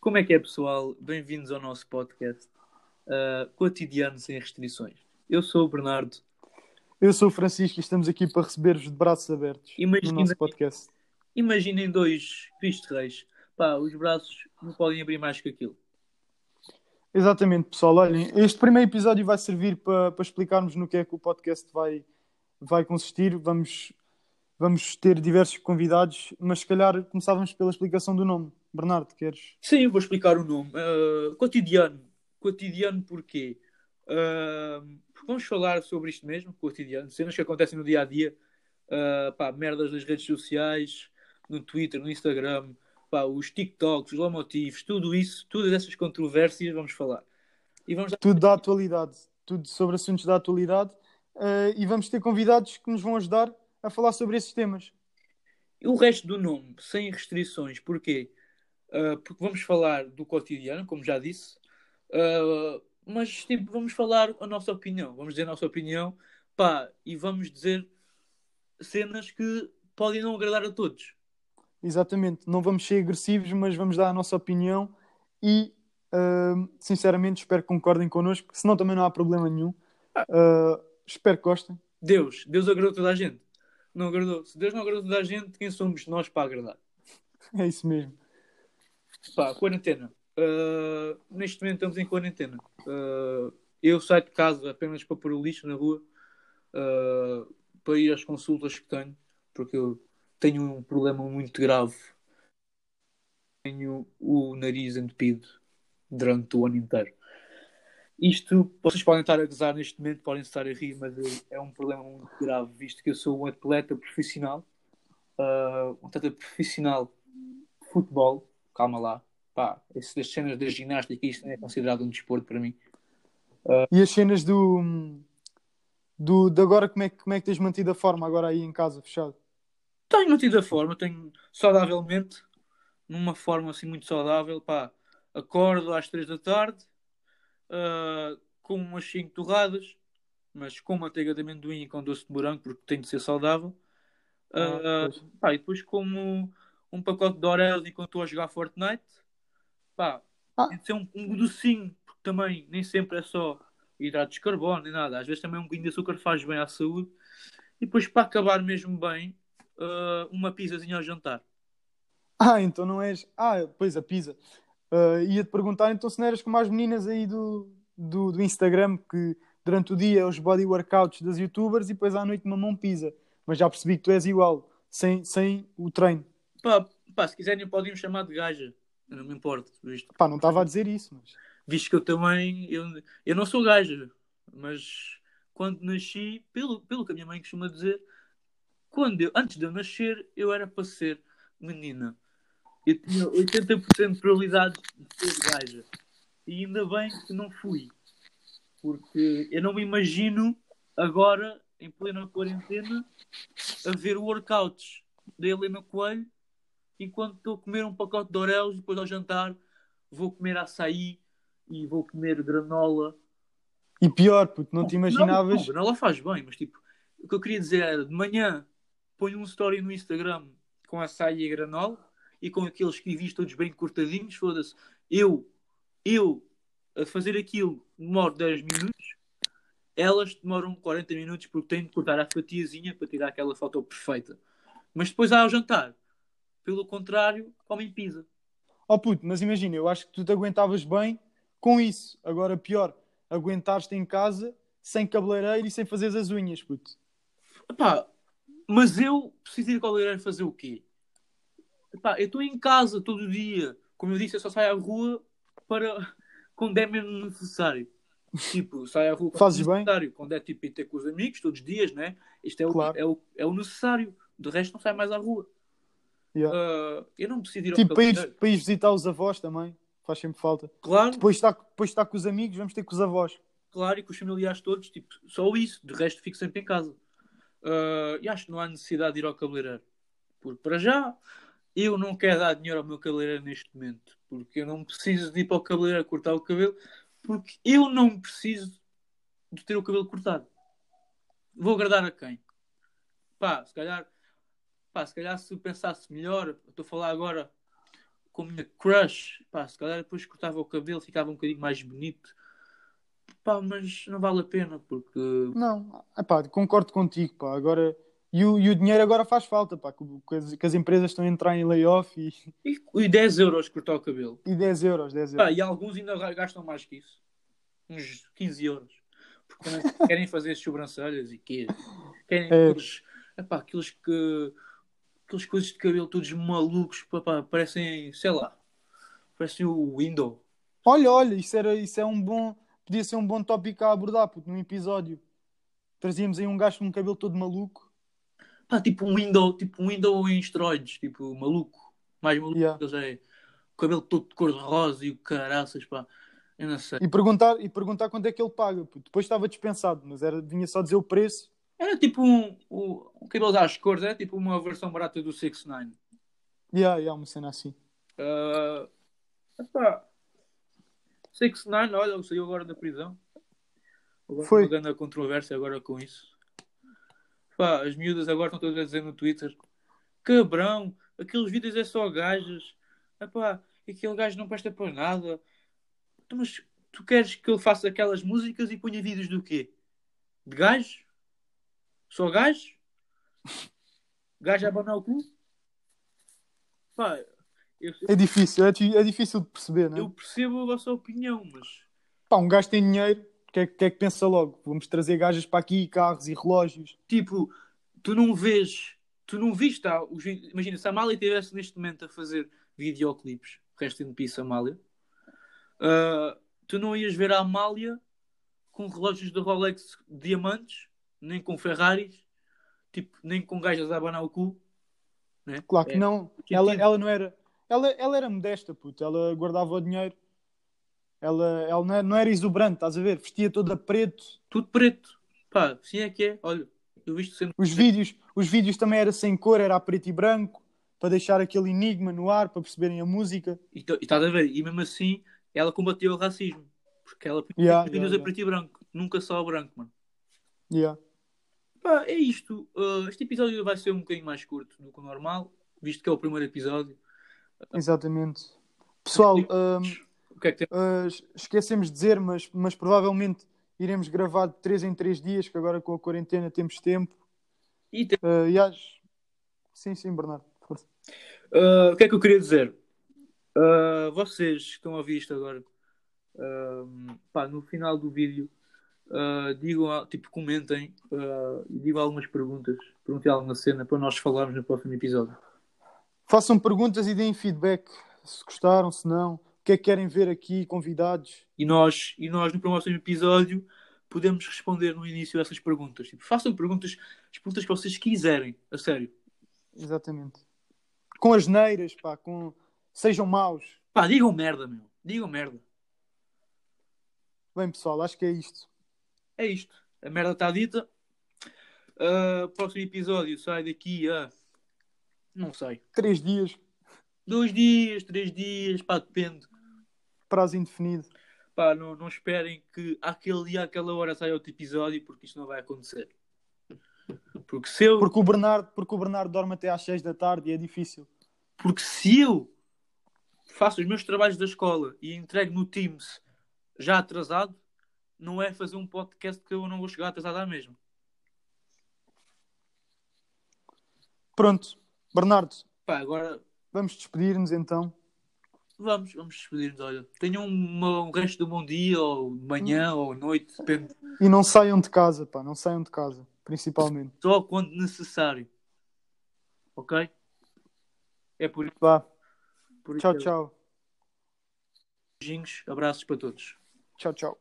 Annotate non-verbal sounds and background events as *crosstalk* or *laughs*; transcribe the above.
Como é que é, pessoal? Bem-vindos ao nosso podcast uh, Cotidiano Sem Restrições. Eu sou o Bernardo. Eu sou o Francisco e estamos aqui para receber-vos de braços abertos Imagina- no nosso podcast. Imaginem dois Cristo Reis. Pá, os braços não podem abrir mais que aquilo. Exatamente, pessoal. Olhem, este primeiro episódio vai servir para, para explicarmos no que é que o podcast vai, vai consistir. Vamos, vamos ter diversos convidados, mas se calhar começávamos pela explicação do nome. Bernardo, queres? Sim, vou explicar o nome. Uh, cotidiano. Cotidiano porquê? Uh, vamos falar sobre isto mesmo, cotidiano. Cenas que acontecem no dia a dia. Uh, pá, merdas das redes sociais, no Twitter, no Instagram, pá, os TikToks, os lomotivos, tudo isso, todas essas controvérsias, vamos falar. E vamos Tudo da atualidade, tudo sobre assuntos da atualidade. eh, e vamos ter convidados que nos vão ajudar a falar sobre esses temas. E o resto do nome, sem restrições, porquê? Uh, porque vamos falar do cotidiano, como já disse, uh, mas tipo, vamos falar a nossa opinião, vamos dizer a nossa opinião, pá, e vamos dizer cenas que podem não agradar a todos. Exatamente, não vamos ser agressivos, mas vamos dar a nossa opinião e, uh, sinceramente, espero que concordem connosco, senão também não há problema nenhum. Uh, espero que gostem. Deus, Deus agradou toda a gente. Não agradou. Se Deus não agradou toda a gente, quem somos nós para agradar? *laughs* É isso mesmo. Pá, quarentena. Uh, neste momento estamos em quarentena. Uh, eu saio de casa apenas para pôr o lixo na rua, uh, para ir às consultas que tenho, porque eu tenho um problema muito grave. Tenho o nariz entupido durante o ano inteiro. Isto, vocês podem estar a gozar neste momento, podem estar a rir, mas é um problema muito grave, visto que eu sou um atleta profissional, uh, um atleta profissional de futebol, calma lá, pá, essas cenas da ginástica, isto é considerado um desporto para mim. E as cenas do. do de agora, como é, como é que tens mantido a forma agora aí em casa, fechado? Tenho mantido a forma, tenho saudavelmente, numa forma assim muito saudável, pá, acordo às 3 da tarde, com umas 5 torradas, mas com manteiga de amendoim e com doce de morango, porque tem de ser saudável. Ah, Ah, pá, e depois como um pacote de Oreos enquanto estou a jogar Fortnite, pá, Ah. tem de ser um, um docinho, porque também nem sempre é só hidratos de carbono nem nada, às vezes também um bocadinho de açúcar faz bem à saúde. E depois para acabar mesmo bem, ah, uma pizzazinha ao jantar. Ah, então não és. Ah, pois a pizza. Uh, Ia-te perguntar então se não eras como as meninas aí do, do, do Instagram que durante o dia é os body workouts das youtubers e depois à noite mamam pizza. Mas já percebi que tu és igual, sem, sem o treino. Pá, pá, se quiserem podem me chamar de gaja, eu não me importo, visto, Pá, não estava a dizer isso, mas. visto que eu também, eu, eu não sou gaja, mas quando nasci, pelo, pelo que a minha mãe costuma dizer, quando eu, antes de eu nascer, eu era para ser menina. Eu tinha 80% de probabilidade de ser gaja. E ainda bem que não fui. Porque eu não me imagino agora, em plena quarentena, a ver workouts da Helena Coelho enquanto estou a comer um pacote de Oreos e depois ao jantar vou comer açaí e vou comer granola. E pior, puto, não te imaginavas. Não, granola faz bem, mas tipo, o que eu queria dizer era de manhã ponho um story no Instagram com açaí e granola e com aqueles kiwis todos bem cortadinhos, foda-se. Eu, eu a fazer aquilo demoro 10 minutos, elas demoram 40 minutos porque tenho de cortar a fatiazinha para tirar aquela foto perfeita. Mas depois ao jantar, pelo contrário, comem pizza. Oh puto, mas imagina, eu acho que tu te aguentavas bem com isso. Agora, pior, aguentares-te em casa sem cabeleireiro e sem fazeres as unhas, puto. Epá, mas eu preciso ir ao cabeleireiro fazer o quê? Epá, eu estou em casa todo dia. Como eu disse, eu só saio à rua para *laughs* quando é mesmo necessário. Tipo, saio à rua quando Fazes é bem. necessário. Quando é tipo ir ter com os amigos, todos os dias, né? Isto é o, Claro. é o, é o necessário. De resto, não saio mais à rua. Yeah. Ah, eu não preciso ir ao Tipo, cabeleireiro. para ir visitar os avós também, faz sempre falta. Claro, Depois está, depois está com os amigos, vamos ter com os avós. claro, e com os familiares todos, tipo, só isso. De resto, fico sempre em casa. Ah, e acho que não há necessidade de ir ao cabeleireiro. Porque, para já, eu não quero dar dinheiro ao meu cabeleireiro neste momento. Porque eu não preciso de ir para o cabeleireiro cortar o cabelo. Porque eu não preciso de ter o cabelo cortado. vou agradar a quem? Pá, se calhar, pá, se calhar se pensasse melhor, estou a falar agora com a minha crush, pá, se calhar depois cortava o cabelo, ficava um bocadinho mais bonito. Pá, mas não vale a pena porque. Não, epá, concordo contigo, pá. Agora, e o, e o dinheiro agora faz falta, pá, que, que as, que as empresas estão a entrar em layoff e, E, e 10 euros cortar o cabelo. e 10 euros, 10 Pá, euros. e alguns ainda gastam mais que isso. Uns 15 euros. Porque *laughs* querem fazer as sobrancelhas e quê? Querem É. aqueles, epá, aqueles que. Aqueles coisas de cabelo todos malucos, pá, pá, parecem, sei lá, parecem o Windows. Olha, olha, isso, era, isso é um bom. Podia ser um bom tópico a abordar, puto, num episódio. Trazíamos aí um gajo com um cabelo todo maluco. Pá, tipo um Windows, tipo um Windows em esteroides, tipo maluco. Mais maluco Yeah. que eles é. O cabelo todo de cor de rosa e o caraças, pá. Eu não sei. E perguntar, e perguntar quanto é que ele paga. puto. Depois estava dispensado, mas era, vinha só dizer o preço. Era tipo um, um, um cabelo às cores, era tipo uma versão barata do 6 9 E yeah, yeah, uma cena assim. Uh, epá, 6 9 olha, saiu agora da prisão. Agora Foi. Uma grande controvérsia agora com isso. Pá, as miúdas agora estão todas a dizer no Twitter: Cabrão, aqueles vídeos é só gajas. Epá, aquele gajo não presta para nada. Então, Mas tu queres que ele faça aquelas músicas e ponha vídeos do quê? De gajo? Só gajo? *laughs* Gajo a abanar o cu? Pá, eu, É difícil, é, di- é difícil de perceber, né? eu percebo a vossa opinião, mas Pá, um gajo tem dinheiro, o que, é, que é que pensa logo? Vamos trazer gajas para aqui, carros e relógios. tipo, tu não vês, tu não viste, tá, os imagina, se a Amália estivesse neste momento a fazer videoclipes, rest in peace, Amália, ah, tu não ias ver a Amália com relógios da Rolex de diamantes, nem com Ferraris, tipo, nem com gajas a abanar o cu. Né? Claro que É, não. que Ela, tipo- ela não era. Ela, ela era modesta, puto. Ela guardava o dinheiro. Ela, ela não, era, não era exuberante, estás a ver? Vestia toda preto. Tudo preto. Pá, assim é que é. Olha, eu visto sempre. Os vídeos, os vídeos também era sem cor, era a preto e branco, para deixar aquele enigma no ar, para perceberem a música. E tá- e estás a ver? E mesmo assim, ela combateu o racismo. Porque ela punha Yeah, os vídeos yeah, a preto e branco. Nunca só a branco, mano. Yeah. Pá, é isto. Uh, este episódio vai ser um bocadinho mais curto do que o normal, visto que é o primeiro episódio. Exatamente. Pessoal, hum, que é que? Uh, esquecemos de dizer, mas, mas provavelmente iremos gravar de 3 em 3 dias, que agora com a quarentena temos tempo. E tem- Uh, e. Sim, sim, Bernardo. Força. Uh, o que é que eu queria dizer? Uh, vocês que estão a ouvir isto agora, pá, no final do vídeo, digam, tipo, comentem e digam algumas perguntas. Perguntem alguma cena para nós falarmos no próximo episódio. Façam perguntas e deem feedback. Se gostaram, se não. O que é que querem ver aqui, convidados. E nós, e nós no próximo episódio podemos responder no início essas perguntas. Tipo, façam perguntas, as perguntas que vocês quiserem, a sério. Exatamente. Com as neiras, pá, com... Sejam maus. Pá, digam merda, meu. Digam merda. Bem, pessoal, acho que é isto. É isto. A merda está dita. Uh, próximo episódio sai daqui a. Não sei. Três dias, Dois dias, três dias, pá, depende. prazo indefinido. Pá, não, não esperem que aquele dia, aquela hora saia outro episódio, porque isto não vai acontecer. Porque se eu. Porque o Bernardo, porque o Bernardo dorme até às 6 da tarde e é difícil. Porque se eu faço os meus trabalhos da escola e entrego no Teams já atrasado, não é fazer um podcast que eu não vou chegar atrasado à mesma. Pronto, Bernardo, Pá, agora vamos despedir-nos então. vamos, vamos despedir-nos. Olha, tenham uma- um resto de bom dia, ou de manhã, ou noite, depende. E não saiam de casa, pá, não saiam de casa, principalmente. Só quando necessário. Ok? É por, Vá, por tchau, isso. tchau. Beijinhos, abraços para todos. Tchau, tchau.